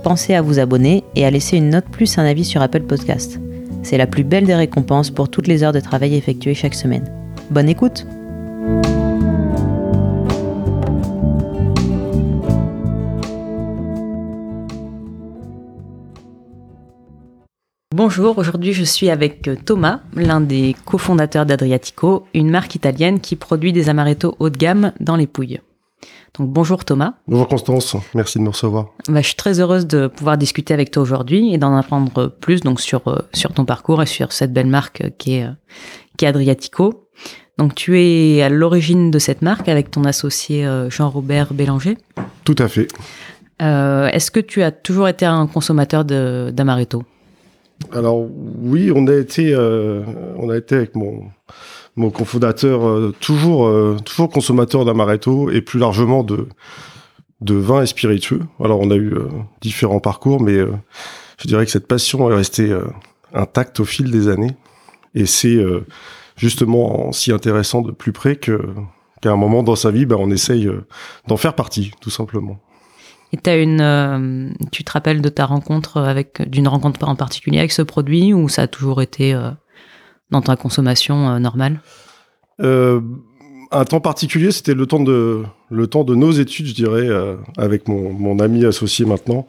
pensez à vous abonner et à laisser une note plus un avis sur Apple Podcast. C'est la plus belle des récompenses pour toutes les heures de travail effectuées chaque semaine. Bonne écoute Bonjour, aujourd'hui je suis avec Thomas, l'un des cofondateurs d'Adriatico, une marque italienne qui produit des amaretto haut de gamme dans les Pouilles. Donc bonjour Thomas. Bonjour Constance, merci de me recevoir. Bah, je suis très heureuse de pouvoir discuter avec toi aujourd'hui et d'en apprendre plus donc sur euh, sur ton parcours et sur cette belle marque qui est euh, qui est Adriatico. Donc tu es à l'origine de cette marque avec ton associé euh, Jean-Robert Bélanger. Tout à fait. Est-ce que tu as toujours été un consommateur d'amaretto? Alors oui, on a été on a été avec mon mon cofondateur, euh, toujours, euh, toujours consommateur d'amaretto et plus largement de, de vin et spiritueux. Alors, on a eu euh, différents parcours, mais je dirais que cette passion est restée intacte au fil des années. Et c'est justement si intéressant de plus près que qu'à un moment dans sa vie, ben, on essaye d'en faire partie, tout simplement. Et tu te rappelles de ta rencontre avec, d'une rencontre en particulier avec ce produit ou ça a toujours été dans ta consommation euh, normale euh, un temps particulier, c'était le temps de le temps de nos études, je dirais, euh, avec mon, mon ami associé maintenant,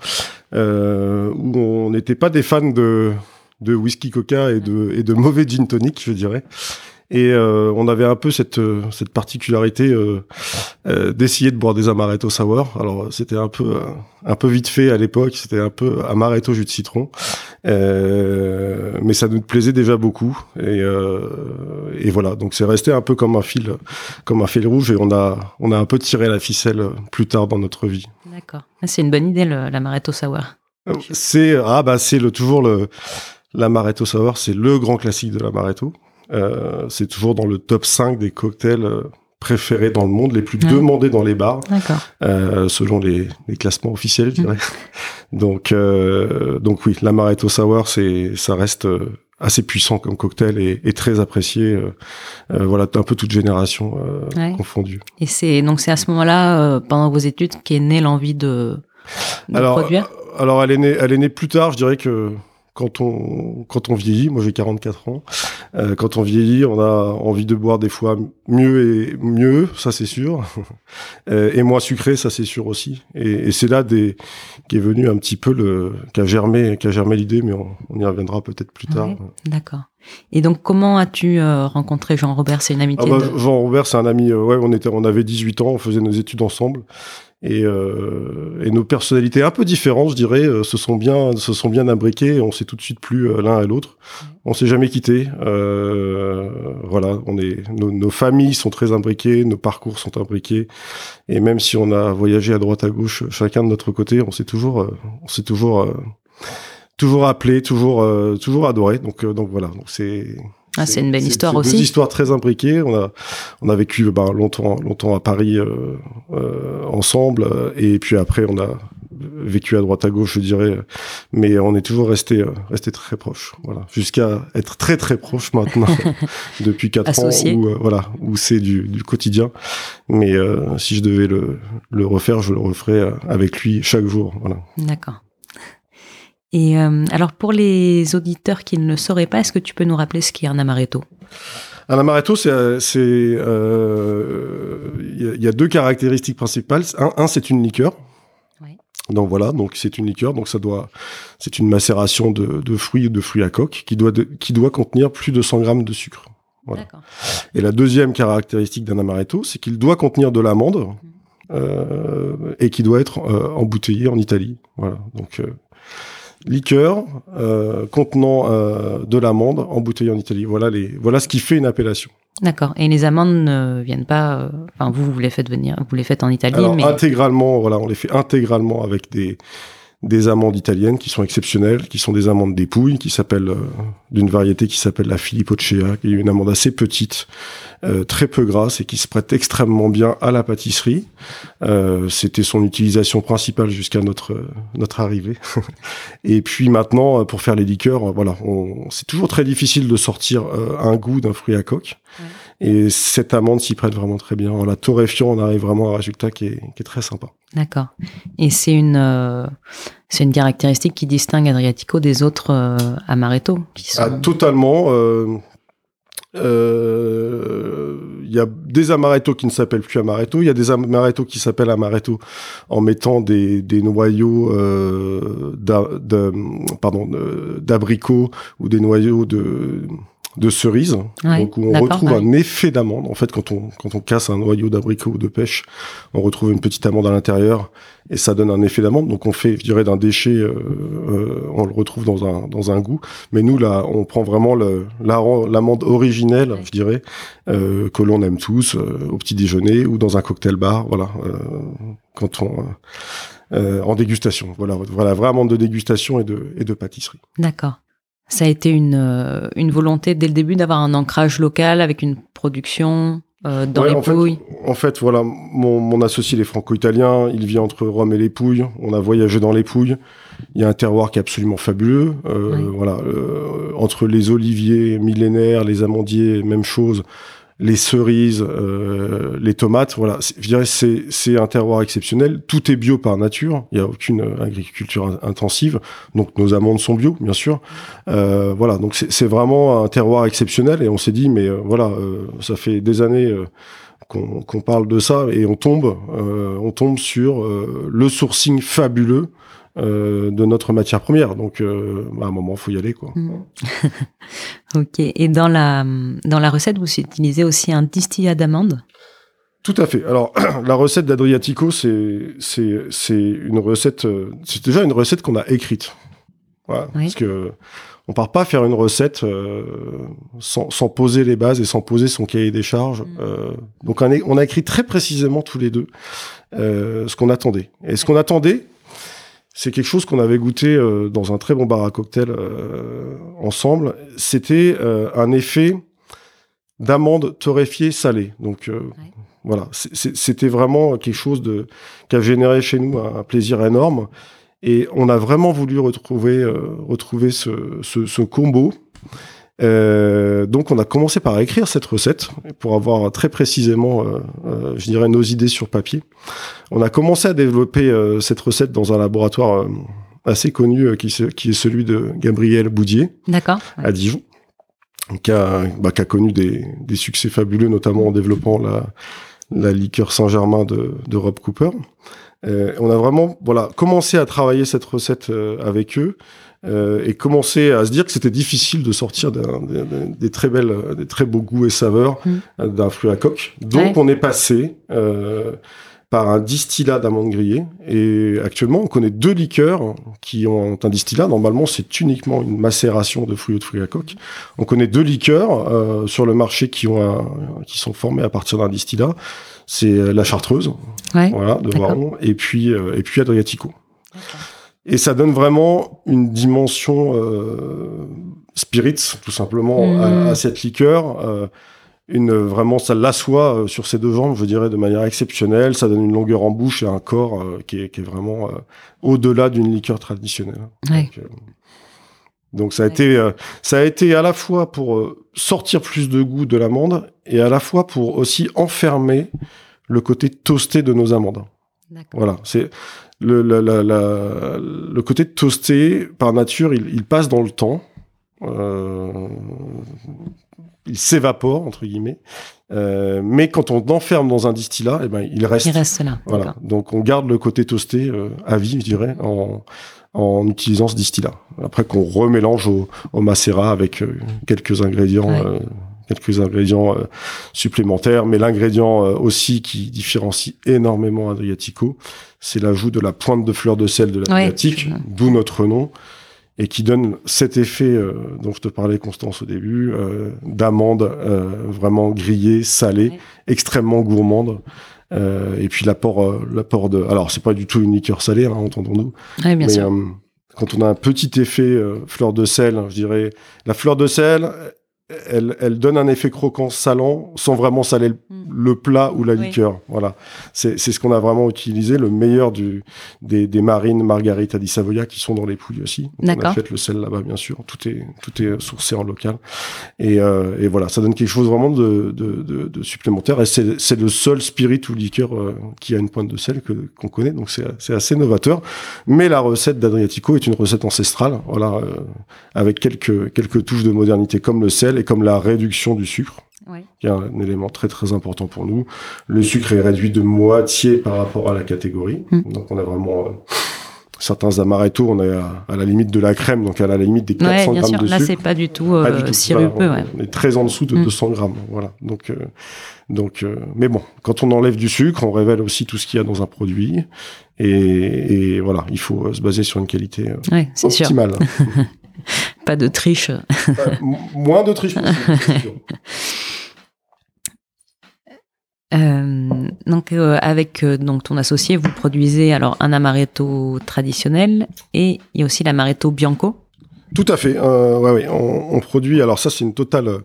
où on n'était pas des fans de de whisky coca et de et de mauvais gin tonic, je dirais. Et euh, on avait un peu cette, euh, cette particularité euh, d'essayer de boire des amaretto sour. Alors c'était un peu un peu vite fait à l'époque, c'était un peu amaretto jus de citron, mais ça nous plaisait déjà beaucoup. Et, et voilà, donc c'est resté un peu comme un fil comme un fil rouge et on a on a un peu tiré la ficelle plus tard dans notre vie. D'accord, ah, c'est une bonne idée l'amaretto sour. C'est ah bah c'est le toujours le l'amaretto sour, c'est le grand classique de l'amaretto. Euh, c'est toujours dans le top 5 des cocktails euh, préférés dans le monde, les plus demandés dans les bars, euh, selon les, les, classements officiels, je dirais. donc, euh, donc oui, l'amaretto sour, c'est, ça reste assez puissant comme cocktail et, et très apprécié. Euh, voilà, un peu toute génération euh, confondue. Et c'est donc c'est à ce moment-là, pendant vos études, qu'est née l'envie de, de alors, produire? Alors, elle est née, elle est née plus tard. Je dirais que quand on quand on vieillit, moi j'ai 44 ans, euh, quand on vieillit, on a envie de boire des fois mieux et mieux, ça c'est sûr, euh, et moins sucré, ça c'est sûr aussi. Et, et c'est là des qui est venu un petit peu le qu'a germé qu'a germé l'idée, mais on, on, y reviendra peut-être plus tard. D'accord. Et donc comment as-tu euh, rencontré Jean-Robert? C'est une amitié ah bah, Jean-Robert, c'est un ami. Euh, ouais, on était, on avait 18 ans, on faisait nos études ensemble et, euh, et, nos personnalités un peu différentes, je dirais, euh, se sont bien, se sont bien imbriquées. On s'est tout de suite plus euh, l'un à l'autre. On s'est jamais quitté. Euh, voilà, on est, nos, nos, familles sont très imbriquées, nos parcours sont imbriqués, et même si on a voyagé à droite à gauche, chacun de notre côté, on s'est toujours, on s'est toujours, toujours appelé, toujours, toujours adoré. Donc, donc voilà. Donc c'est ah, c'est une belle histoire aussi. Deux histoires très imbriquées. On a, on a vécu bah, longtemps, longtemps à Paris euh, euh, ensemble, et puis après on a vécu à droite à gauche, je dirais, mais on est toujours resté, euh, resté très proche. Voilà, jusqu'à être très très proche maintenant depuis quatre ans, où euh, voilà, où c'est du, du, quotidien. Mais euh, si je devais le, le refaire, je le referais avec lui chaque jour. Voilà. D'accord. Et euh, alors pour les auditeurs qui ne le sauraient pas, est-ce que tu peux nous rappeler ce qu'est un amaretto? Un amaretto, c'est il euh, y, y, a deux caractéristiques principales. Un, un c'est une liqueur. Donc voilà, donc c'est une liqueur, donc ça doit, c'est une macération de, de fruits de fruits à coque qui doit de, qui doit contenir plus de 100 grammes de sucre. Voilà. Et la deuxième caractéristique d'un amaretto, c'est qu'il doit contenir de l'amande. Mmh. Euh, et qui doit être euh, embouteillé en Italie. Voilà. Donc euh, liqueur euh, contenant euh, de l'amande embouteillée en Italie. Voilà les voilà ce qui fait une appellation. D'accord. Et les amandes ne viennent pas. Euh, enfin, vous vous les faites venir, vous les faites en Italie, Alors, intégralement. Voilà, on les fait intégralement avec des des amandes italiennes qui sont exceptionnelles, qui sont des amandes dépouilles, qui s'appellent euh, d'une variété qui s'appelle la Filippocea, qui est une amande assez petite, euh, très peu grasse et qui se prête extrêmement bien à la pâtisserie. Euh, C'était son utilisation principale jusqu'à notre notre arrivée. et puis maintenant, pour faire les liqueurs, voilà, c'est toujours très difficile de sortir un goût d'un fruit à coque. Et cette amande s'y prête vraiment très bien. En la torréfiant, on arrive vraiment à un résultat qui est, qui est très sympa. D'accord. Et c'est une, euh, c'est une caractéristique qui distingue Adriatico des autres euh, amaretto qui sont... ah, Totalement. Euh, euh, il y a des amaretto qui ne s'appellent plus amaretto. Il y a des amaretto qui s'appellent amaretto en mettant des, des noyaux d'abricots ou des noyaux de de cerises, donc où on retrouve un effet d'amande. En fait, quand on quand on casse un noyau d'abricot ou de pêche, on retrouve une petite amande à l'intérieur et ça donne un effet d'amande. Donc on fait, je dirais, d'un déchet, euh, euh, on le retrouve dans un dans un goût. Mais nous là, on prend vraiment le l'amande originelle, je dirais, euh, que l'on aime tous au petit déjeuner ou dans un cocktail bar, voilà, quand on en dégustation. Voilà, voilà, vraiment de dégustation et de et de pâtisserie. D'accord ça a été une, euh, une volonté dès le début d'avoir un ancrage local avec une production euh, dans les en Pouilles. fait, En fait, voilà, mon, mon associé, il est franco-italien, il vit entre Rome et les Pouilles, on a voyagé dans les Pouilles, il y a un terroir qui est absolument fabuleux, euh, voilà, euh, entre les oliviers millénaires, les amandiers, même chose, les cerises, euh, les tomates. Voilà, je dirais c'est c'est un terroir exceptionnel. Tout est bio par nature. Il y a aucune euh, agriculture intensive. Donc nos amandes sont bio, bien sûr. Euh, voilà, donc c'est vraiment un terroir exceptionnel. Et on s'est dit, mais euh, voilà, ça fait des années. qu'on parle de ça et on tombe, on tombe sur le sourcing fabuleux euh, de notre matière première. Donc, euh, à un moment, faut y aller, quoi. Mm. ok. Et dans la dans la recette, vous utilisez aussi un distillat d'amande? Tout à fait. Alors, la recette d'Adriatico, c'est c'est c'est une recette. Euh, c'est déjà une recette qu'on a écrite. Voilà, Parce que on part pas faire une recette euh, sans, sans, poser les bases et sans poser son cahier des charges. Mm. Euh, donc on a, on a, écrit très précisément tous les deux euh, ce qu'on attendait. Et ce qu'on attendait, c'est quelque chose qu'on avait goûté euh, dans un très bon bar à cocktail euh, ensemble. C'était euh, un effet d'amande torréfiée salée. Donc voilà, c'était vraiment quelque chose de qui a généré chez nous un, plaisir énorme. Et on a vraiment voulu retrouver retrouver ce, ce, ce combo euh, donc on a commencé par écrire cette recette pour avoir très précisément, euh, euh, je dirais, nos idées sur papier. On a commencé à développer cette recette dans un laboratoire assez connu qui, qui, est celui de Gabriel Boudier à Dijon, qui a, bah, qui a connu des, des, succès fabuleux, notamment en développant la, la liqueur Saint-Germain de, de Rob Cooper. on a vraiment voilà commencé à travailler cette recette avec eux euh, et commencer à se dire que c'était difficile de sortir des, très belles, des très beaux goûts et saveurs mm. euh, d'un fruit à coque. Donc on est passé euh, par un distillat d'amandes grillées et actuellement on connaît deux liqueurs qui ont un distillat. Normalement c'est uniquement une macération de fruits ou de fruits à coque. On connaît deux liqueurs euh, sur le marché qui ont un, qui sont formés à partir d'un distillat. C'est la Chartreuse, voilà, de Varon, et puis et puis Adriatico. Et ça donne vraiment une dimension euh, spirit, tout simplement, à, mmh. cette liqueur. Euh, une vraiment, ça l'assoit euh, sur ses deux jambes, je dirais, de manière exceptionnelle. Ça donne une longueur en bouche et un corps euh, qui, est, qui, est, vraiment au-delà d'une liqueur traditionnelle. Ouais. Donc, donc, ça a été, ça a été à la fois pour sortir plus de goût de l'amande et à la fois pour aussi enfermer le côté toasté de nos amandes. Voilà, c'est le, la, la, la, le côté toasté, par nature, il, il passe dans le temps. Euh, il s'évapore entre guillemets, euh, mais quand on enferme dans un distillat, eh ben il reste. Il reste là. Voilà. Donc on garde le côté toasté euh, à vie, je dirais, en, en utilisant ce distillat. Après qu'on remélange au, au macérat avec quelques ingrédients quelques ingrédients euh, supplémentaires, mais l'ingrédient euh, aussi qui différencie énormément Adriatico, c'est l'ajout de la pointe de fleur de sel de l'Adriatique, d'où notre nom, et qui donne cet effet euh, dont je te parlais, Constance, au début, d'amande vraiment grillée, salée, extrêmement gourmande. et puis l'apport, l'apport de. Alors c'est pas du tout une liqueur salée, hein, entendons-nous. Oui, bien sûr. quand on a un petit effet fleur de sel, je dirais, la fleur de sel, elle, donne un effet croquant salant sans vraiment saler le, mm. plat ou la liqueur. Voilà, c'est ce qu'on a vraiment utilisé, le meilleur du, des, marines Margarita di Savoia qui sont dans les pouilles aussi. On a fait le sel là-bas, bien sûr. Tout est, tout est sourcé en local. Et, euh, voilà, ça donne quelque chose vraiment de, supplémentaire. Et c'est le seul spirit ou liqueur euh, qui a une pointe de sel que qu'on connaît. Donc c'est assez novateur. Mais la recette d'Adriatico est une recette ancestrale. Voilà, euh, avec quelques quelques touches de modernité comme le sel comme la réduction du sucre, qui est un élément très très important pour nous. Le sucre est réduit de moitié par rapport à la catégorie. Mm. Donc on a vraiment euh, certains amaretto, on est à, la limite de la crème, donc à la limite des 400 grammes de sucre. Là, c'est pas du tout, euh, sirupeux. on, est très en dessous de 200 mm. grammes. Voilà. Donc, euh, donc, mais bon, quand on enlève du sucre, on révèle aussi tout ce qu'il y a dans un produit. Et, voilà, il faut se baser sur une qualité optimale. Pas de triche. moins de triche euh, donc euh, avec euh, donc ton associé, vous produisez alors un amaretto traditionnel et il y a aussi l'amaretto bianco. Tout à fait. ouais, ouais, on, produit. Alors ça, c'est une totale,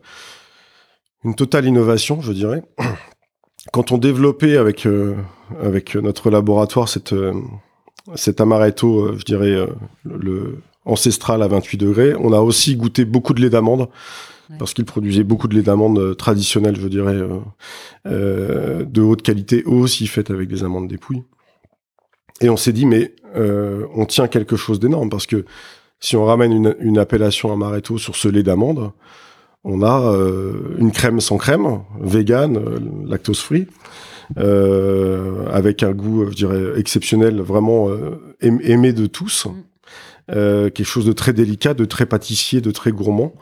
une totale innovation, je dirais. Quand on développait avec avec notre laboratoire cette cet amaretto, je dirais le ancestral à 28 degrés. On a aussi goûté beaucoup de lait d'amande parce qu'il produisait beaucoup de lait d'amande euh, traditionnel, je dirais, euh, euh, de haute qualité, aussi fait avec des amandes dépouilles. Et on s'est dit, mais on tient quelque chose d'énorme parce que si on ramène une, appellation amaretto sur ce lait d'amande, on a une crème sans crème, vegan, lactose free. avec un goût, je dirais, exceptionnel, vraiment aimé de tous. Euh, quelque chose de très délicat, de très pâtissier, de très gourmand.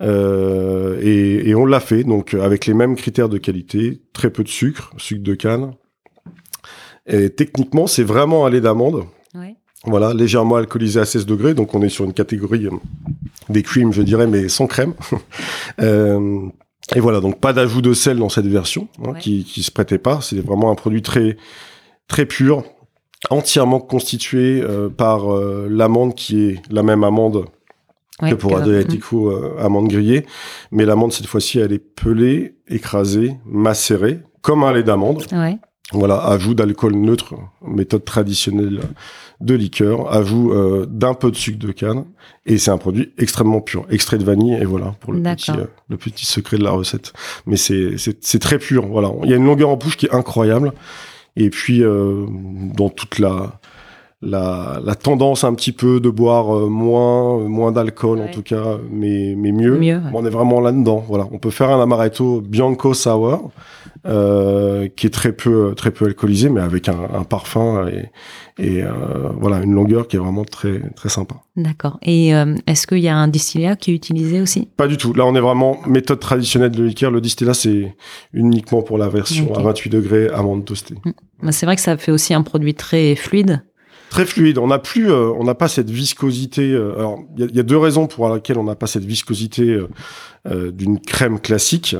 Euh, et, et, on l'a fait, donc avec les mêmes critères de qualité, très peu de sucre, sucre de canne. Et techniquement, c'est vraiment un lait d'amande. Voilà, légèrement alcoolisé à 16 degrés, donc on est sur une catégorie euh, des creams, je dirais, mais sans crème. euh, et voilà, donc pas d'ajout de sel dans cette version, hein, qui, qui se prêtait pas. C'est vraiment un produit très très pur, entièrement constitué euh, par euh, l'amande qui est la même amande que pour Adriatico, euh, amande grillée. Mais l'amande, cette fois-ci, elle est pelée, écrasée, macérée, comme un lait d'amande. Voilà, ajout d'alcool neutre, méthode traditionnelle de liqueur, ajout d'un peu de sucre de canne, et c'est un produit extrêmement pur, extrait de vanille, et voilà pour le petit, le petit secret de la recette. Mais c'est c'est très pur, voilà. Il y a une longueur en bouche qui est incroyable. Et puis, euh, dans toute la, la, la, tendance un petit peu de boire euh, moins, moins d'alcool en tout cas, mais, mais mieux. On est vraiment là-dedans. Voilà, on peut faire un amaretto bianco sour euh, qui est très peu, très peu alcoolisé, mais avec un, un parfum et, et euh, voilà une longueur qui est vraiment très, très sympa. D'accord. Et euh, est-ce qu'il y a un distillat qui est utilisé aussi? Pas du tout. Là, on est vraiment méthode traditionnelle de liqueur. Le distillat, c'est uniquement pour la version à 28 degrés amande toastée. Mmh. C'est vrai que ça fait aussi un produit très fluide très fluide. On n'a plus, euh, on n'a pas cette viscosité. Euh, alors, il y, a deux raisons pour lesquelles on n'a pas cette viscosité euh, d'une crème classique.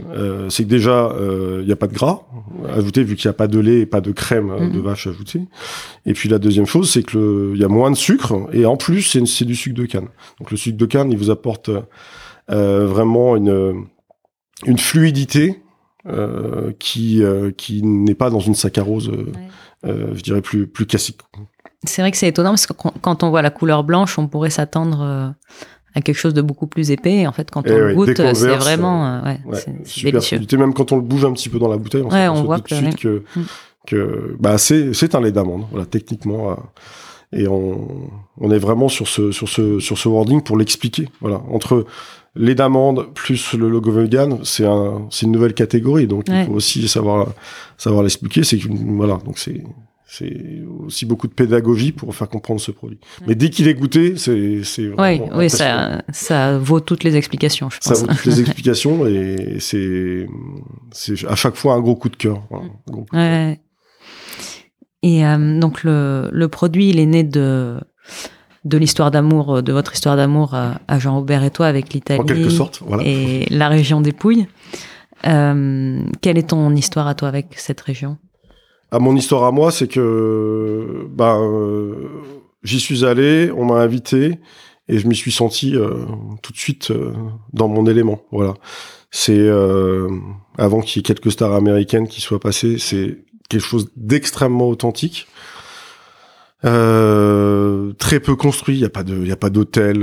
c'est que déjà, il n'y a pas de gras ajouté vu qu'il n'y a pas de lait et pas de crème de mhm. vache ajoutée. Et puis la deuxième chose, c'est que il y a moins de sucre et en plus, c'est du sucre de canne. Donc le sucre de canne, il vous apporte vraiment une une fluidité qui qui n'est pas dans une saccharose, je dirais plus plus classique. C'est vrai que c'est étonnant parce que quand on voit la couleur blanche, on pourrait s'attendre euh, à quelque chose de beaucoup plus épais. Et en fait, quand eh on le goûte, c'est vraiment euh, ouais, c'est délicieux. Même quand on le bouge un petit peu dans la bouteille, on, ouais, on voit tout de suite que, que bah, c'est un lait d'amande, voilà, techniquement. Euh, et on, on est vraiment sur ce, sur ce, sur ce wording pour l'expliquer. Voilà, entre lait d'amande plus le logo vegan, c'est un, c'est une nouvelle catégorie. Donc il faut aussi savoir, savoir l'expliquer. C'est voilà, donc c'est c'est aussi beaucoup de pédagogie pour faire comprendre ce produit. Mais dès qu'il est goûté, c'est c'est oui, oui ça, ça vaut toutes les explications, je pense. Ça vaut toutes les explications et c'est c'est à chaque fois un gros coup de cœur. Ouais. Et euh, donc le, le produit, il est né de de l'histoire d'amour, de votre histoire d'amour à, Jean-Aubert et toi avec l'Italie. En quelque sorte, voilà. Et la région des Pouilles. Euh, quelle est ton histoire à toi avec cette région? À mon histoire à moi, c'est que ben euh, j'y suis allé, on m'a invité et je m'y suis senti euh, tout de suite euh, dans mon élément. Voilà. C'est avant qu'il y ait quelques stars américaines qui soient passées, c'est quelque chose d'extrêmement authentique. très peu construit, il y a pas de, y a pas d'hôtel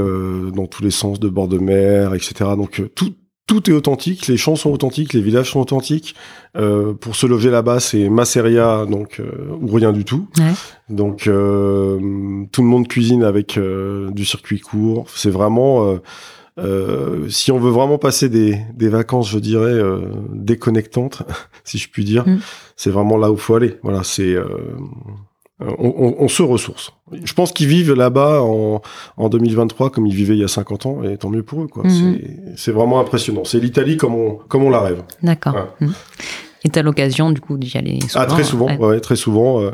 dans tous les sens, de bord de mer, etc. Donc tout, tout est authentique, les champs sont authentiques, les villages sont authentiques. Euh, pour se loger là-bas, c'est Masseria, donc euh, ou rien du tout. Ouais. Donc euh, tout le monde cuisine avec euh, du circuit court. C'est vraiment, si on veut vraiment passer des, des vacances, je dirais déconnectantes, si je puis dire, mm. c'est vraiment là où faut aller. Voilà, c'est on, on, on, se ressource. Je pense qu'ils vivent là-bas en, en, 2023 comme ils vivaient il y a 50 ans, et tant mieux pour eux. quoi. Mhm. C'est vraiment impressionnant. C'est l'Italie comme on, comme on la rêve. D'accord. Mhm. Et tu as l'occasion du coup d'y aller souvent Ah très souvent, ouais. très souvent. Euh,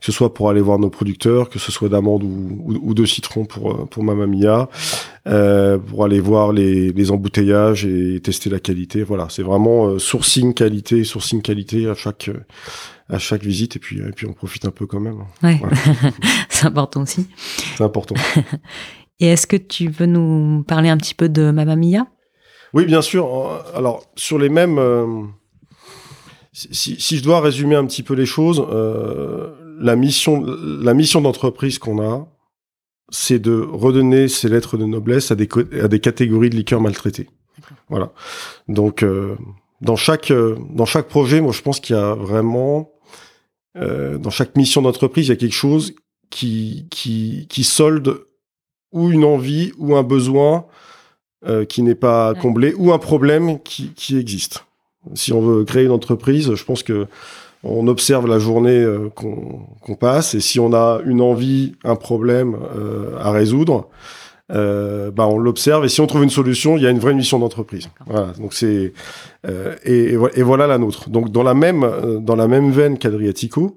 que ce soit pour aller voir nos producteurs, que ce soit d'amandes ou, ou, de citron pour euh, pour Mamma Mia, euh, pour aller voir les, les, embouteillages et tester la qualité. Voilà, c'est vraiment euh, sourcing qualité, sourcing qualité à chaque à chaque visite et puis et puis on profite un peu quand même. Ouais. c'est important aussi. C'est important. et est-ce que tu veux nous parler un petit peu de Mamma Mia? Oui, bien sûr. Alors sur les mêmes si, si, je dois résumer un petit peu les choses, euh, la mission, la mission d'entreprise qu'on a, c'est de redonner ces lettres de noblesse à des, à des catégories de liqueurs maltraitées. Voilà. Donc, euh, dans chaque euh, dans chaque projet, moi, je pense qu'il y a vraiment euh, dans chaque mission d'entreprise, il y a quelque chose qui qui qui solde ou une envie ou un besoin euh, qui n'est pas comblé ou un problème qui qui existe. Si on veut créer une entreprise, je pense que on observe la journée euh, qu'on passe et si on a une envie, un problème euh, à résoudre, euh, bah on l'observe et si on trouve une solution, il y a une vraie mission d'entreprise. Voilà, donc c'est et, et, voilà la nôtre. Donc dans la même dans la même veine qu'Adriatico,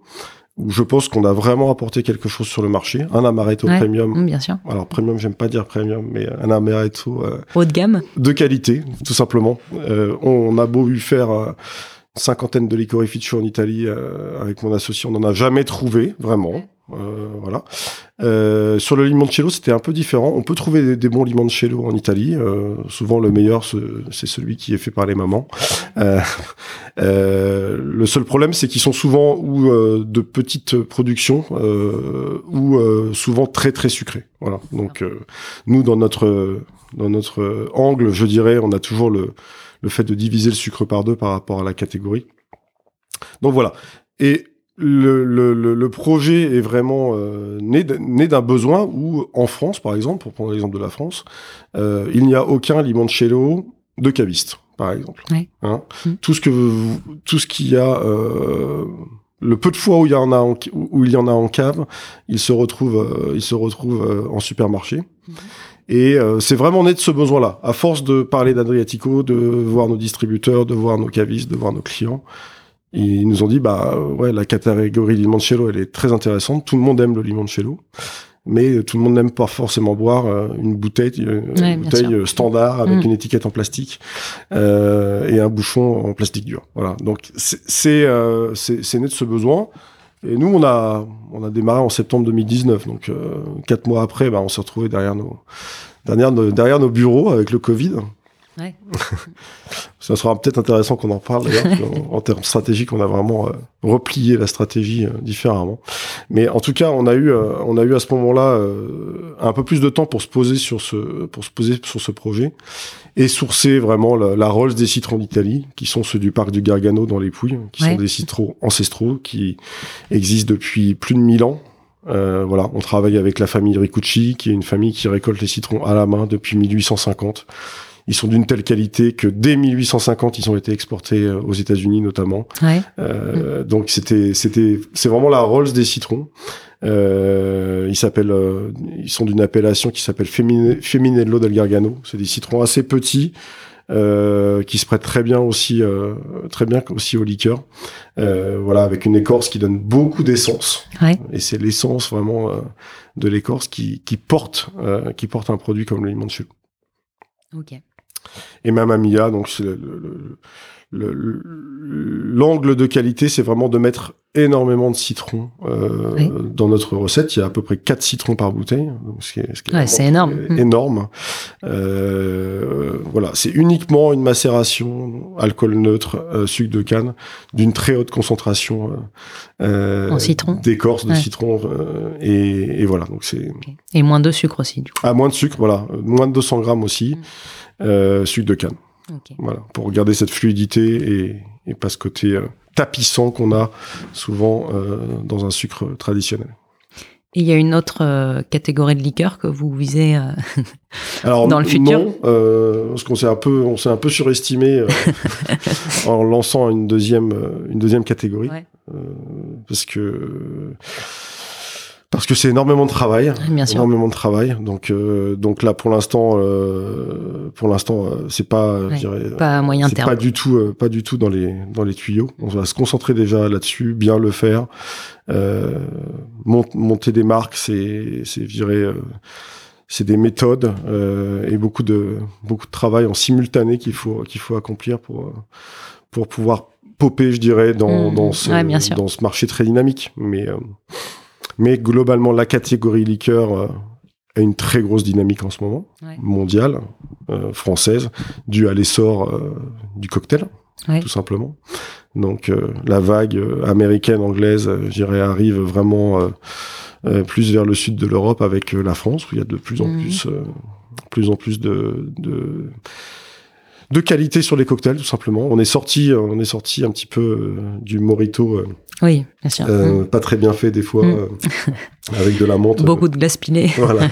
où je pense qu'on a vraiment apporté quelque chose sur le marché. Un amaretto premium. Mm, bien sûr. Alors premium, j'aime pas dire premium, mais un amaretto euh, haut de gamme, de qualité, tout simplement. Euh, on a beau eu faire euh, cinquantaine de licorificio en Italie euh, avec mon associé, on n'en a jamais trouvé vraiment. Euh, voilà. Euh, sur le limoncello, c'était un peu différent. On peut trouver des, des bons limoncello en Italie. Euh, souvent, le meilleur, c'est celui qui est fait par les mamans. Euh, euh, le seul problème, c'est qu'ils sont souvent ou de petites productions ou souvent très très sucrés. Voilà. Donc, nous, dans notre dans notre angle, je dirais, on a toujours le le fait de diviser le sucre par deux par rapport à la catégorie. Donc voilà. Et le, le, le, projet est vraiment euh, né d'un besoin où, en France, par exemple, pour prendre l'exemple de la France, euh, il n'y a aucun limoncello de caviste, par exemple. Hein? Mmh. Tout ce que vous, tout ce qu'il y a, euh, le peu de fois où il y en a en, où il y en a en cave, il se retrouve, il se retrouve en supermarché. Mmh. Et euh, c'est vraiment né de ce besoin-là. À force de parler d'Adriatico, de voir nos distributeurs, de voir nos cavistes, de voir nos clients, ils nous ont dit bah ouais la catégorie limoncello elle est très intéressante. Tout le monde aime le limoncello, mais tout le monde n'aime pas forcément boire euh, une bouteille, euh, une bouteille euh, standard avec mm. une étiquette en plastique euh, et un bouchon en plastique dur. Voilà. Donc c'est c'est c'est né de ce besoin. Et nous, on a, on a démarré en septembre 2019. Donc, quatre mois après, bah, on s'est retrouvé derrière nos, derrière, derrière nos bureaux avec le Covid. Ouais. Ça sera peut-être intéressant qu'on en parle d'ailleurs. en, termes stratégiques, on a vraiment euh, replié la stratégie euh, différemment. Mais en tout cas, on a eu, euh, on a eu à ce moment-là un peu plus de temps pour se poser sur ce, pour se poser sur ce projet et sourcer vraiment la, la Rolls des citrons d'Italie, qui sont ceux du parc du Gargano dans les Pouilles, qui sont des citrons ancestraux qui existent depuis plus de 1000 ans. Euh, voilà, on travaille avec la famille Ricucci, qui est une famille qui récolte les citrons à la main depuis 1850 ils sont d'une telle qualité que dès 1850, ils ont été exportés euh, aux États-Unis notamment. Ouais. Euh, Donc c'était, c'était, c'est vraiment la Rolls des citrons. Euh, ils s'appellent, euh, ils sont d'une appellation qui s'appelle Feminello del Gargano. C'est des citrons assez petits. Euh, qui se prêtent très bien aussi, euh, très bien aussi au liqueur. Euh, voilà, avec une écorce qui donne beaucoup d'essence. Ouais. Et c'est l'essence vraiment de l'écorce qui, qui porte, qui porte un produit comme le limoncello. Ok. Et Mamma Mia, donc l'angle de qualité, c'est vraiment de mettre énormément de citron euh, dans notre recette. Il y a à peu près 4 citrons par bouteille, c'est énorme. Mm. Énorme. Euh, voilà, c'est uniquement une macération, alcool neutre, euh, sucre de canne, d'une très haute concentration en citron, d'écorce de citron, et, et, voilà. Donc c'est et moins de sucre aussi. Du coup. Ah, moins de sucre, voilà, moins de 200 grammes aussi, mm. sucre de canne. Voilà, pour garder cette fluidité et, et pas ce côté tapissant qu'on a souvent euh, dans un sucre traditionnel. Et il y a une autre euh, catégorie de liqueurs que vous visez euh, Alors, dans le futur? Non, parce qu'on s'est un peu, on s'est un peu surestimé en lançant une deuxième, une deuxième catégorie, parce que parce que c'est énormément de travail, Bien sûr. énormément de travail. Donc, euh, donc là, pour l'instant, euh, pour l'instant, euh, c'est pas, pas moyen terme. Pas du tout, pas du tout dans les dans les tuyaux. On va se concentrer déjà là-dessus, bien le faire. monter des marques, c'est c'est c'est des méthodes et beaucoup de beaucoup de travail en simultané qu'il faut qu'il faut accomplir pour pour pouvoir popper, je dirais, dans mmh. dans ce dans ce marché très dynamique. Mais mais globalement, la catégorie liqueur euh, a une très grosse dynamique en ce moment, mondiale, euh, française, due à l'essor euh, du cocktail, tout simplement. Donc la vague américaine, anglaise, je dirais, arrive vraiment plus vers le sud de l'Europe avec la France, où il y a de plus en mmh. plus, plus en plus de, de de qualité sur les cocktails, tout simplement. On est sorti, on est sorti un petit peu euh, du morito. Euh, oui, bien sûr. Euh, mm. Pas très bien fait des fois, mm. avec de la menthe. Beaucoup de glace pilée. Voilà.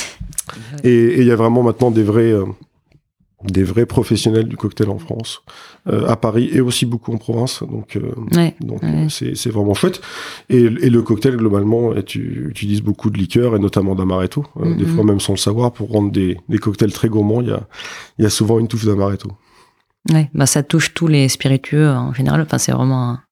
et il y a vraiment maintenant des vrais, des vrais professionnels du cocktail en France, euh, à Paris et aussi beaucoup en province. Donc, euh, donc c'est vraiment chouette. Et, et, le cocktail globalement, tu utilises beaucoup de liqueurs et notamment d'amaretto, euh, des mm-hmm. fois même sans le savoir, pour rendre des, des cocktails très gourmands. Il y a, il y a souvent une touche d'amaretto. Ouais, bah ça touche tous les spiritueux en général. Enfin, c'est vraiment un,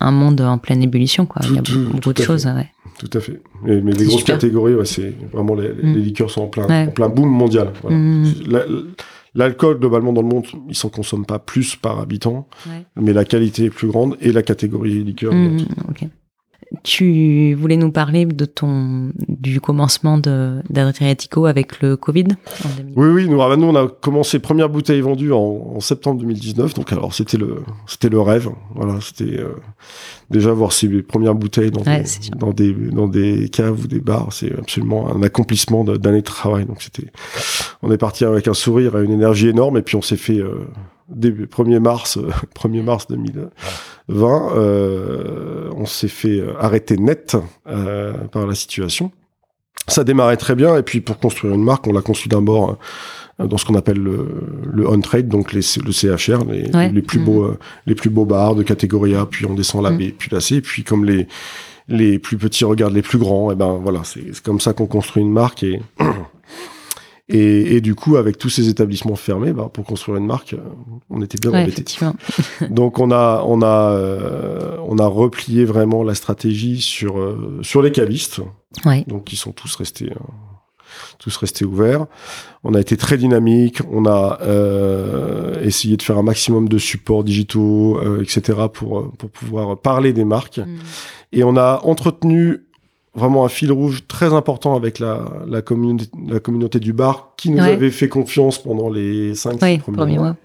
un, monde en pleine ébullition, quoi. il y a beaucoup, de choses. Ouais. Tout à fait. Mais, les grosses catégories, c'est vraiment les, les, mm. liqueurs sont en plein, en plein boom mondial. Voilà. Mm. L'alcool, globalement, dans le monde, il s'en consomme pas plus par habitant, mais la qualité est plus grande et la catégorie liqueur. Mmh, tu voulais nous parler de ton du commencement d'Adriatico avec le Covid Oui, oui. Nous, nous, on a commencé première bouteille vendue en, en septembre 2019. Donc, alors, c'était le, c'était le rêve. Voilà, c'était euh, déjà voir ces premières bouteilles dans, des, dans des dans des caves ou des bars. C'est absolument un accomplissement d'années de travail. Donc, c'était, on est parti avec un sourire et une énergie énorme. Et puis, on s'est fait euh, début 1er mars 1er mars 2020 euh, on s'est fait euh, arrêter net euh, par la situation ça démarrait très bien et puis pour construire une marque on l'a construit d'un bord dans ce qu'on appelle le, le on trade donc les, le CHR les, les plus beaux mmh. les plus beaux bars de catégorie A puis on descend la B mmh. puis la C et puis comme les les plus petits regardent les plus grands et ben voilà c'est comme ça qu'on construit une marque et Et, et, du coup, avec tous ces établissements fermés, bah, pour construire une marque, euh, on était bien embêtés. Donc on a on a euh, on a replié vraiment la stratégie sur euh, sur les cavistes. Ouais. Donc ils sont tous restés tous restés ouverts. On a été très dynamique. On a essayé de faire un maximum de supports digitaux, etc. pour pour pouvoir parler des marques. Mm. Et on a entretenu vraiment un fil rouge très important avec la, la, communauté, la communauté du bar qui nous avait fait confiance pendant les 5 premiers, mois.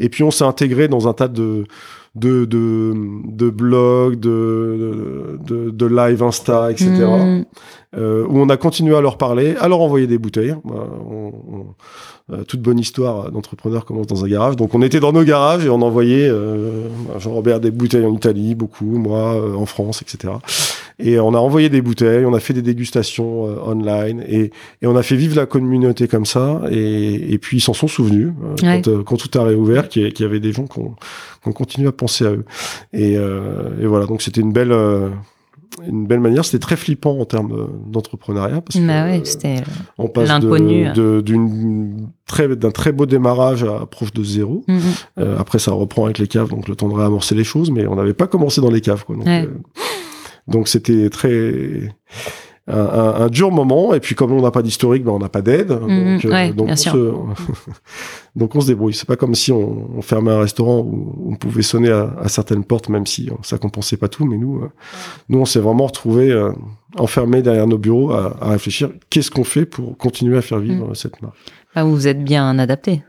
Et puis on s'est intégré dans un tas de, de, de, de blogs, de, de, de, live Insta, etc. Mm. Euh, où on a continué à leur parler, à leur envoyer des bouteilles. Euh, toute bonne histoire d'entrepreneur commence dans un garage. Donc on était dans nos garages et on envoyait euh, Jean-Robert des bouteilles en Italie, beaucoup, moi euh, en France, etc. Et on a envoyé des bouteilles, on a fait des dégustations euh, online et, et, on a fait vivre la communauté comme ça. Et, et puis ils s'en sont souvenus euh, quand, euh, quand, tout a réouvert, qu'il y, avait des gens qui ont continué à penser à eux. Et, et voilà, donc c'était une belle une belle manière. C'était très flippant en termes d'entrepreneuriat parce bah que c'était on passe d'une très d'un très beau démarrage à proche de zéro. Mm-hmm. après, ça reprend avec les caves, donc le temps de réamorcer les choses, mais on n'avait pas commencé dans les caves. Quoi, donc, donc c'était très un, dur moment. Et puis comme on n'a pas d'historique, ben, on n'a pas d'aide. Mhm. donc, on Se... donc on se débrouille. C'est pas comme si on, fermait un restaurant où on pouvait sonner à, certaines portes, même si ça compensait pas tout. Mais nous, nous on s'est vraiment retrouvé enfermés derrière nos bureaux à, réfléchir qu'est-ce qu'on fait pour continuer à faire vivre mhm. cette marque. Ah, vous vous êtes bien adapté.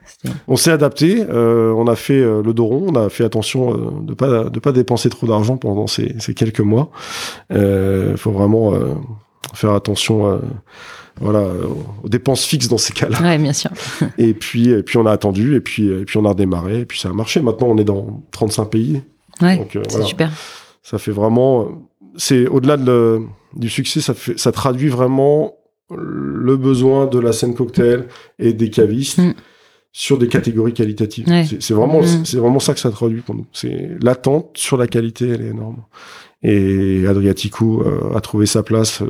On s'est adapté. Euh, on a fait euh, le dos rond. On a fait attention euh, de pas de pas dépenser trop d'argent pendant ces, ces, quelques mois. Il faut vraiment faire attention. voilà, aux dépenses fixes dans ces cas-là. Ouais, bien sûr. et puis, et puis on a attendu, et puis, et puis on a redémarré, et puis ça a marché. Maintenant, on est dans 35 pays. Ouais, c'est super. Ça fait vraiment, c'est au-delà de du succès, ça fait, ça traduit vraiment le besoin de la scène cocktail et des cavistes mm. Sur des catégories qualitatives. C'est vraiment, mm. c'est vraiment ça que ça traduit pour nous. C'est l'attente sur la qualité, elle est énorme. Et Adriatico euh, a trouvé sa place euh,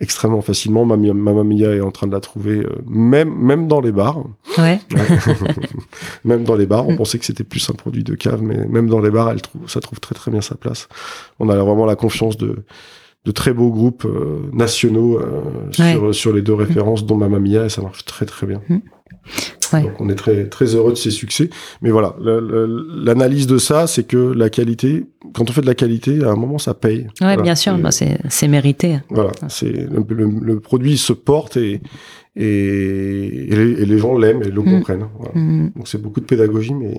extrêmement facilement. Mamma Mia est en train de la trouver, euh, même même dans les bars. Ouais. même dans les bars, on mm. pensait que c'était plus un produit de cave, mais même dans les bars, elle trouve, ça trouve très très bien sa place. On a vraiment la confiance de de très beaux groupes euh, nationaux euh, sur, sur les deux références, dont Mamma Mia, et ça marche très très bien. Mm. Donc on est très très heureux de ces succès. Mais voilà, l'analyse de ça, c'est que la qualité, quand on fait de la qualité, à un moment ça paye. Ouais, bien sûr, bah, c'est mérité. Voilà, c'est le, produit se porte et et, et, les, gens l'aiment et le mm. comprennent. Mm. Donc c'est beaucoup de pédagogie, mais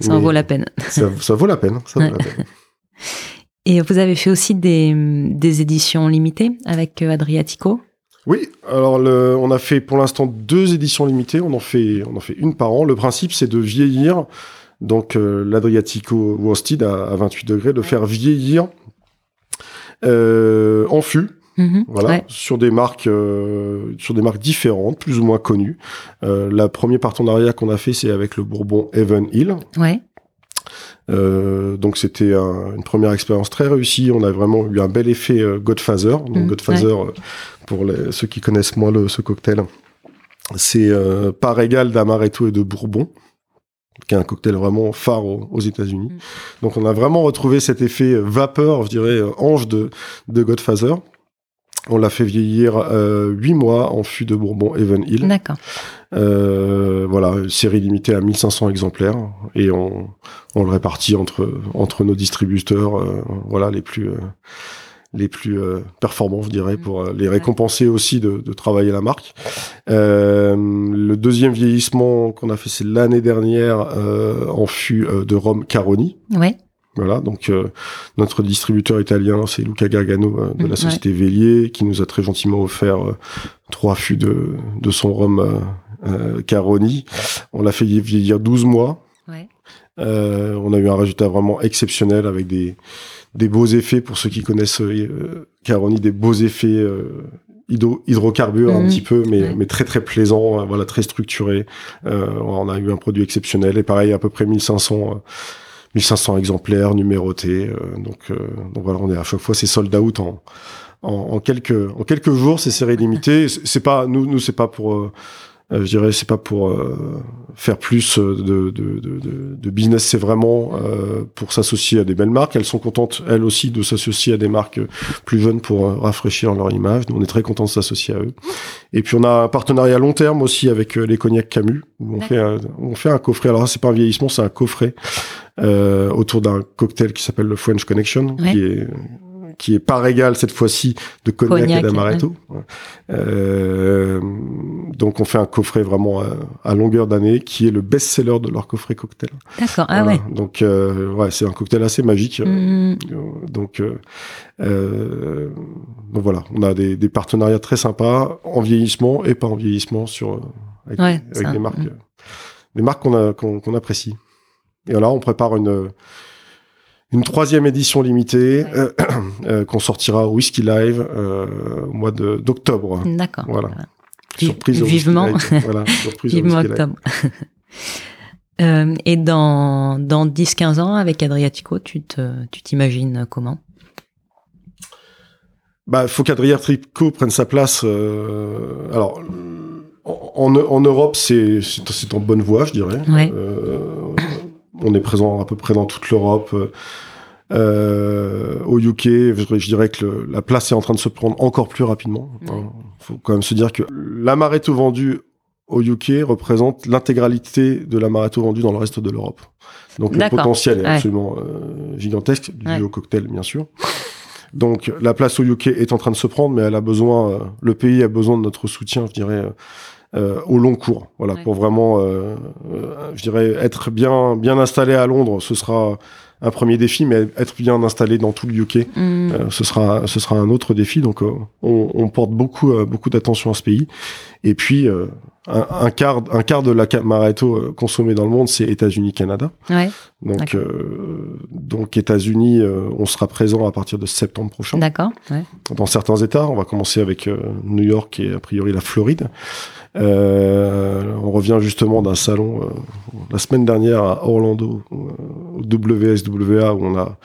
ça en vaut la peine. Ça, ça vaut la peine. Ça vaut la peine. Et vous avez fait aussi des, des éditions limitées avec euh, Adriatico oui, alors le, on a fait pour l'instant deux éditions limitées, on en fait, on en fait une par an. Le principe, c'est de vieillir, donc euh, l'Adriatico Worsted à, à, 28 degrés, de faire vieillir euh, en fût, mm-hmm. voilà, sur des marques, euh, sur des marques différentes, plus ou moins connues. Euh, la premier partenariat qu'on a fait, c'est avec le Bourbon Even Hill. Ouais. Euh, donc c'était une première expérience très réussie. On a vraiment eu un bel effet euh, Godfather. Donc mmh, Godfather, euh, pour les, ceux qui connaissent moins le, ce cocktail, c'est euh, par égal d'amaretto et de bourbon qui est un cocktail vraiment phare aux, États-Unis. Mmh. Donc on a vraiment retrouvé cet effet vapeur, je dirais, ange de, de Godfather. On l'a fait vieillir euh, 8 mois en fût de Bourbon Even Hill. D'accord. Euh, voilà, série limitée à 1500 exemplaires et on, on le répartit entre entre nos distributeurs, euh, voilà les plus euh, les plus euh, performants, je dirais, pour les récompenser aussi de, de travailler la marque. le deuxième vieillissement qu'on a fait, c'est l'année dernière en fût de Rome Caroni. Ouais. Voilà, donc euh, notre distributeur italien, c'est Luca Gargano euh, de la société Vélier, qui nous a très gentiment offert euh, trois fûts de, de son rhum Caroni. On l'a fait vieillir 12 mois. Ouais. on a eu un résultat vraiment exceptionnel avec des, des beaux effets, pour ceux qui connaissent Caroni, des beaux effets hydrocarbures un mhm. petit peu, mais, mais très très plaisant, voilà, très structuré. on a eu un produit exceptionnel et pareil, à peu près 1500 1500 exemplaires numérotés. Euh, donc, euh, donc voilà, on est à chaque fois c'est sold out en, en, quelques en quelques jours, c'est série limitée. C'est pas nous nous c'est pas pour euh, je dirais c'est pas pour faire plus de, de, de, de business, c'est vraiment pour s'associer à des belles marques. Elles sont contentes, elles aussi, de s'associer à des marques plus jeunes pour rafraîchir leur image. Nous, on est très contents de s'associer à eux. Et puis, on a un partenariat long terme aussi avec les cognacs Camus, où on fait, un, on fait un coffret. Alors, c'est pas un vieillissement, c'est un coffret euh, autour d'un cocktail qui s'appelle le French Connection, qui est qui est par égal cette fois-ci de cognac, et d'amaretto. Euh, donc on fait un coffret vraiment à, longueur d'année qui est le best-seller de leur coffret cocktail. D'accord, ah ouais. Donc euh, ouais, c'est un cocktail assez magique. Mm. Donc, euh, donc voilà, on a des, des, partenariats très sympas en vieillissement et pas en vieillissement sur avec, avec des marques, mm. des marques qu'on qu'on apprécie. Et là, on prépare une, une troisième édition limitée euh, euh, qu'on sortira au Whisky Live euh, au mois d'octobre. D'accord. Voilà. Surprise Vivement. voilà, surprise Vivement octobre. et dans, dans 10-15 ans, avec Adriatico, tu t'imagines tu comment? Bah, faut qu'Adriatico prenne sa place. alors, en, en Europe, c'est en bonne voie, je dirais. Ouais on est présent à peu près dans toute l'Europe. au UK, je, dirais que la place est en train de se prendre encore plus rapidement. Il faut quand même se dire que l'amaretto vendu au UK représente l'intégralité de l'amaretto vendu dans le reste de l'Europe. Donc le potentiel est absolument gigantesque, du au cocktail bien sûr. Donc la place au UK est en train de se prendre, mais elle a besoin, euh, le pays a besoin de notre soutien, je dirais, euh, euh au long cours. Voilà, pour vraiment, euh, je dirais, être bien bien installé à Londres, ce sera un premier défi, mais être bien installé dans tout le UK, mm. ce sera ce sera un autre défi. Donc on, on, porte beaucoup beaucoup d'attention à ce pays. Et puis un, quart, un quart de la Mareto euh, consommée dans le monde, c'est États-Unis, Canada. Ouais. Donc, euh, donc États-Unis, euh, on sera présent à partir de septembre prochain. D'accord. Ouais. Dans certains États, on va commencer avec New York et a priori la Floride. On revient justement d'un salon la semaine dernière à Orlando, au WSWA, où on a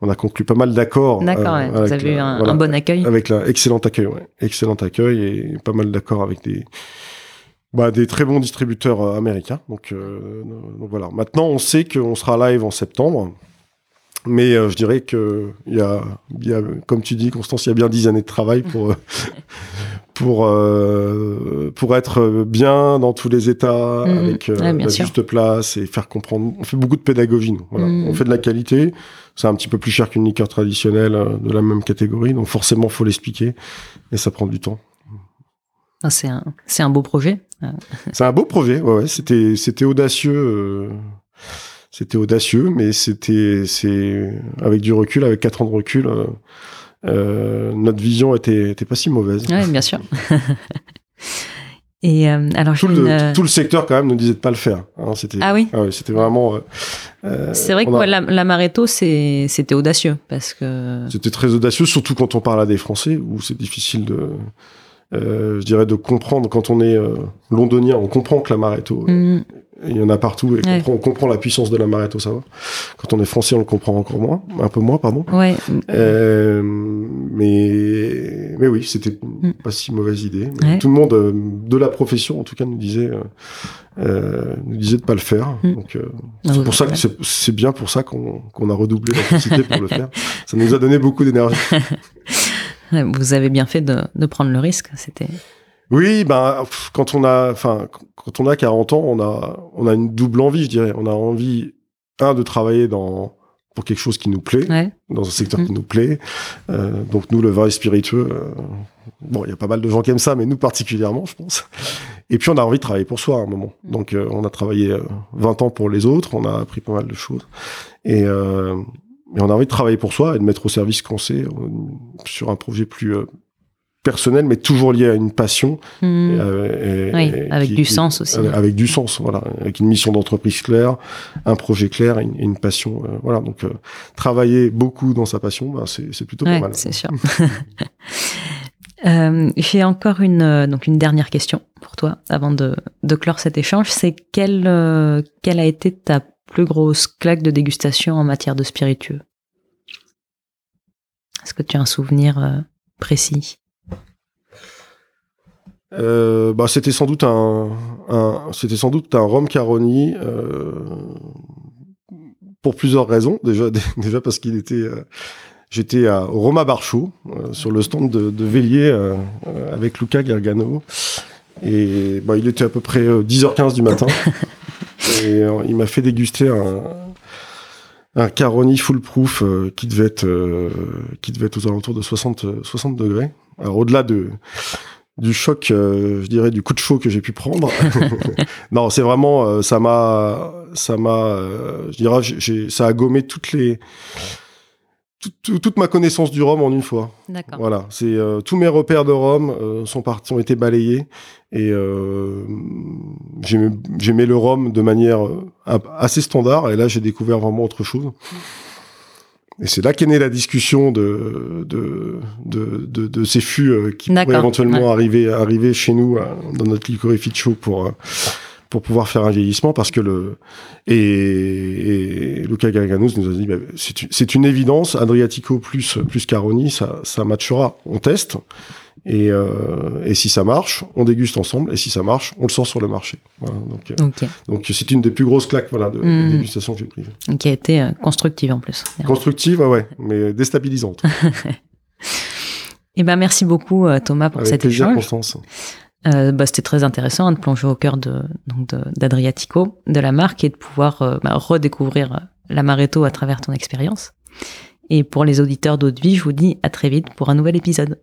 on a conclu pas mal d'accords. D'accord, vous avez eu un, bon accueil. Avec un excellent accueil, ouais. excellent accueil et pas mal d'accords avec des bah, des très bons distributeurs euh, américains. Donc, euh, donc, voilà. Maintenant, on sait qu'on sera live en septembre. Mais euh, je dirais que il y a, y a, comme tu dis, Constance, il y a bien dix années de travail pour pour pour être bien dans tous les états mmh. avec la juste place et faire comprendre. On fait beaucoup de pédagogie. Voilà. Mmh. On fait de la qualité. C'est un petit peu plus cher qu'une liqueur traditionnelle de la même catégorie, donc forcément faut l'expliquer et ça prend du temps. Ah, c'est un, c'est un beau projet. c'est un beau projet, ouais, ouais. C'était, c'était audacieux. Euh, c'était audacieux, mais c'était, c'est, avec du recul, avec quatre ans de recul, euh, euh, notre vision était, était pas si mauvaise. Oui, bien sûr. Et alors tout, le, tout le secteur quand même nous disait de pas le faire. Hein, c'était, ah oui. Ah c'était vraiment. c'est vrai que la, l'amaretto c'est, c'était audacieux parce que. C'était très audacieux, surtout quand on parle à des Français où c'est difficile de euh, je dirais, de comprendre, quand on est euh, londonien, on comprend que l'amaretto, mm. il y en a partout, et on comprend la puissance de l'amaretto, ça va. Quand on est français, on le comprend encore moins, un peu moins, pardon. Ouais. Euh, mais, mais oui, c'était mm. pas si mauvaise idée. Tout le monde, de la profession, en tout cas, nous disait, nous disait de pas le faire. Mm. Donc, ah c'est pour ça que c'est bien pour ça qu'on a redoublé la pour le faire. Ça nous a donné beaucoup d'énergie. Vous avez bien fait de, de prendre le risque. C'était. Oui, ben quand on a, enfin, quand on a 40 ans, on a, on a une double envie, je dirais. On a envie, un, de travailler dans pour quelque chose qui nous plaît, dans un secteur qui mm. nous plaît. Euh, donc nous, le vin est spiritueux, euh, bon, il y a pas mal de gens qui aiment ça, mais nous particulièrement, je pense. Et puis on a envie de travailler pour soi à un moment. Mm. Donc euh, on a travaillé 20 ans pour les autres, on a appris pas mal de choses. Et mais on a envie de travailler pour soi et de mettre au service qu'on sait euh, sur un projet plus euh, personnel, mais toujours lié à une passion. Mmh. Euh, oui, avec du sens aussi. Avec, du sens, voilà, avec une mission d'entreprise claire, un projet clair et une, passion. voilà, donc travailler beaucoup dans sa passion, bah, c'est plutôt pas mal. C'est sûr. J'ai encore une donc une dernière question pour toi avant de, de clore cet échange. C'est quelle quelle a été ta plus grosse claque de dégustation en matière de spiritueux. Est-ce que tu as un souvenir euh, précis? Euh, bah, c'était sans doute un, c'était sans doute un rhum Caroni euh, pour plusieurs raisons. Déjà déjà parce qu'il était j'étais à Roma Barchou sur le stand de, de Vélier avec Luca Gargano. Et bah, il était à peu près 10h15 du matin Et euh, il m'a fait déguster un, un Caroni full proof euh, qui devait être euh, qui devait être aux alentours de 60 60 degrés. Alors au-delà de du choc, je dirais du coup de chaud que j'ai pu prendre. non, c'est vraiment ça m'a ça m'a je dirais j'ai ça a gommé toutes les toute ma connaissance du rhum en une fois. D'accord. Voilà, c'est tous mes repères de rhum sont partis, ont été balayés et euh, j'aimais le rhum de manière euh, assez standard. Et là, j'ai découvert vraiment autre chose. Et c'est là qu'est née la discussion de, de, de, de, de ces fûts euh, qui pourraient éventuellement arriver, arriver chez nous euh, dans notre liquorifiche show pour, pour pouvoir faire un vieillissement parce que le et, et Luca Garganus nous a dit bah, c'est une évidence Adriatico plus plus Caroni ça ça matchera on teste Et, et, si ça marche, on déguste ensemble. Et si ça marche, on le sort sur le marché. Voilà, donc, donc c'est une des plus grosses claques voilà, de, mmh. dégustation que j'ai prise. Qui a été constructive en plus. Constructive, ouais, mais déstabilisante. Eh ben, merci beaucoup Thomas pour Avec cet plaisir, échange. Constance. Euh, bah, c'était très intéressant de plonger au cœur de, d'Adriatico, de, la marque, et de pouvoir euh, bah, redécouvrir l'amaretto à travers ton expérience. Et pour les auditeurs d'Eau je vous dis à très vite pour un nouvel épisode.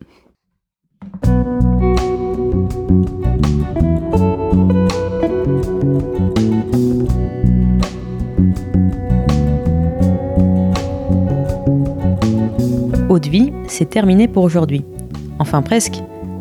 Eau c'est terminé pour aujourd'hui. Enfin presque.